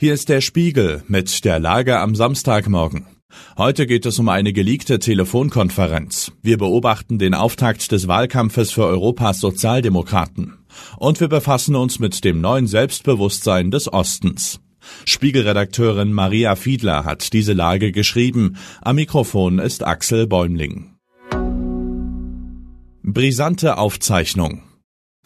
Hier ist der Spiegel mit der Lage am Samstagmorgen. Heute geht es um eine geleakte Telefonkonferenz. Wir beobachten den Auftakt des Wahlkampfes für Europas Sozialdemokraten. Und wir befassen uns mit dem neuen Selbstbewusstsein des Ostens. Spiegelredakteurin Maria Fiedler hat diese Lage geschrieben. Am Mikrofon ist Axel Bäumling. Brisante Aufzeichnung.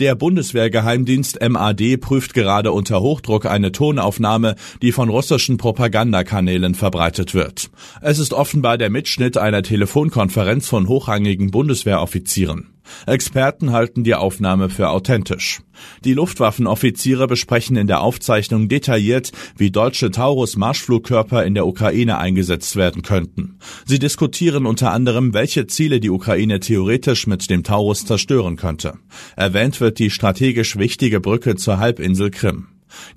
Der Bundeswehrgeheimdienst MAD prüft gerade unter Hochdruck eine Tonaufnahme, die von russischen Propagandakanälen verbreitet wird. Es ist offenbar der Mitschnitt einer Telefonkonferenz von hochrangigen Bundeswehroffizieren. Experten halten die Aufnahme für authentisch. Die Luftwaffenoffiziere besprechen in der Aufzeichnung detailliert, wie deutsche Taurus-Marschflugkörper in der Ukraine eingesetzt werden könnten. Sie diskutieren unter anderem, welche Ziele die Ukraine theoretisch mit dem Taurus zerstören könnte. Erwähnt wird die strategisch wichtige Brücke zur Halbinsel Krim.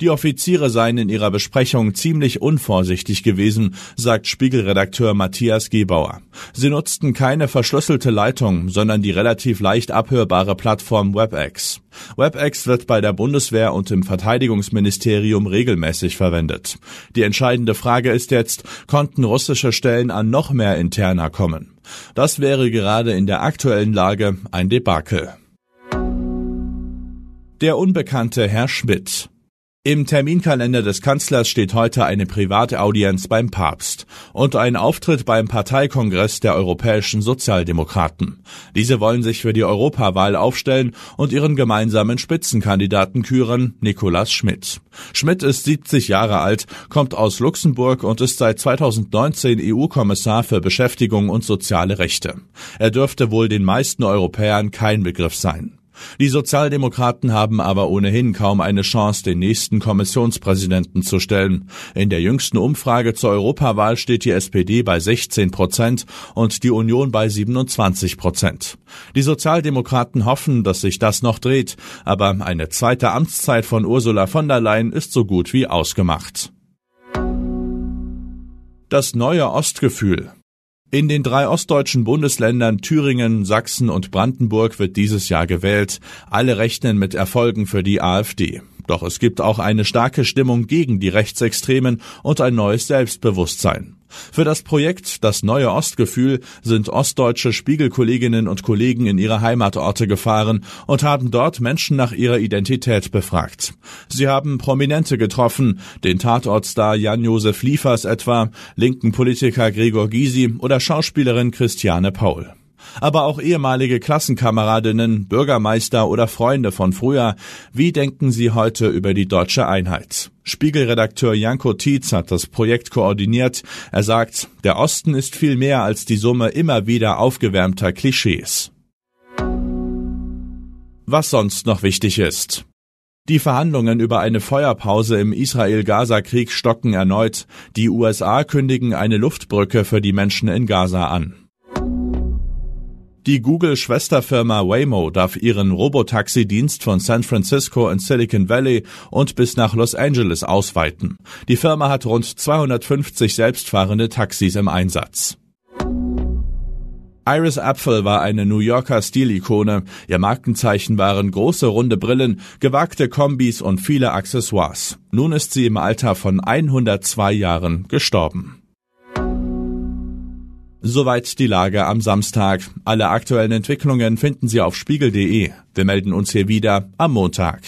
Die Offiziere seien in ihrer Besprechung ziemlich unvorsichtig gewesen, sagt Spiegelredakteur Matthias Gebauer. Sie nutzten keine verschlüsselte Leitung, sondern die relativ leicht abhörbare Plattform WebEx. WebEx wird bei der Bundeswehr und im Verteidigungsministerium regelmäßig verwendet. Die entscheidende Frage ist jetzt, konnten russische Stellen an noch mehr Interna kommen? Das wäre gerade in der aktuellen Lage ein Debakel. Der unbekannte Herr Schmidt. Im Terminkalender des Kanzlers steht heute eine Privataudienz beim Papst und ein Auftritt beim Parteikongress der europäischen Sozialdemokraten. Diese wollen sich für die Europawahl aufstellen und ihren gemeinsamen Spitzenkandidaten küren, Nicolas Schmidt. Schmidt ist 70 Jahre alt, kommt aus Luxemburg und ist seit 2019 EU-Kommissar für Beschäftigung und soziale Rechte. Er dürfte wohl den meisten Europäern kein Begriff sein. Die Sozialdemokraten haben aber ohnehin kaum eine Chance, den nächsten Kommissionspräsidenten zu stellen. In der jüngsten Umfrage zur Europawahl steht die SPD bei 16 Prozent und die Union bei 27 Prozent. Die Sozialdemokraten hoffen, dass sich das noch dreht, aber eine zweite Amtszeit von Ursula von der Leyen ist so gut wie ausgemacht. Das neue Ostgefühl. In den drei ostdeutschen Bundesländern Thüringen, Sachsen und Brandenburg wird dieses Jahr gewählt. Alle rechnen mit Erfolgen für die AfD. Doch es gibt auch eine starke Stimmung gegen die Rechtsextremen und ein neues Selbstbewusstsein. Für das Projekt Das neue Ostgefühl sind ostdeutsche Spiegelkolleginnen und Kollegen in ihre Heimatorte gefahren und haben dort Menschen nach ihrer Identität befragt. Sie haben Prominente getroffen, den Tatortstar Jan-Josef Liefers etwa, linken Politiker Gregor Gysi oder Schauspielerin Christiane Paul aber auch ehemalige Klassenkameradinnen, Bürgermeister oder Freunde von früher. Wie denken Sie heute über die deutsche Einheit? Spiegelredakteur Janko Tietz hat das Projekt koordiniert. Er sagt, der Osten ist viel mehr als die Summe immer wieder aufgewärmter Klischees. Was sonst noch wichtig ist. Die Verhandlungen über eine Feuerpause im Israel-Gaza-Krieg stocken erneut. Die USA kündigen eine Luftbrücke für die Menschen in Gaza an. Die Google-Schwesterfirma Waymo darf ihren Robotaxi-Dienst von San Francisco in Silicon Valley und bis nach Los Angeles ausweiten. Die Firma hat rund 250 selbstfahrende Taxis im Einsatz. Iris Apfel war eine New Yorker Stilikone. Ihr Markenzeichen waren große runde Brillen, gewagte Kombis und viele Accessoires. Nun ist sie im Alter von 102 Jahren gestorben. Soweit die Lage am Samstag. Alle aktuellen Entwicklungen finden Sie auf spiegel.de. Wir melden uns hier wieder am Montag.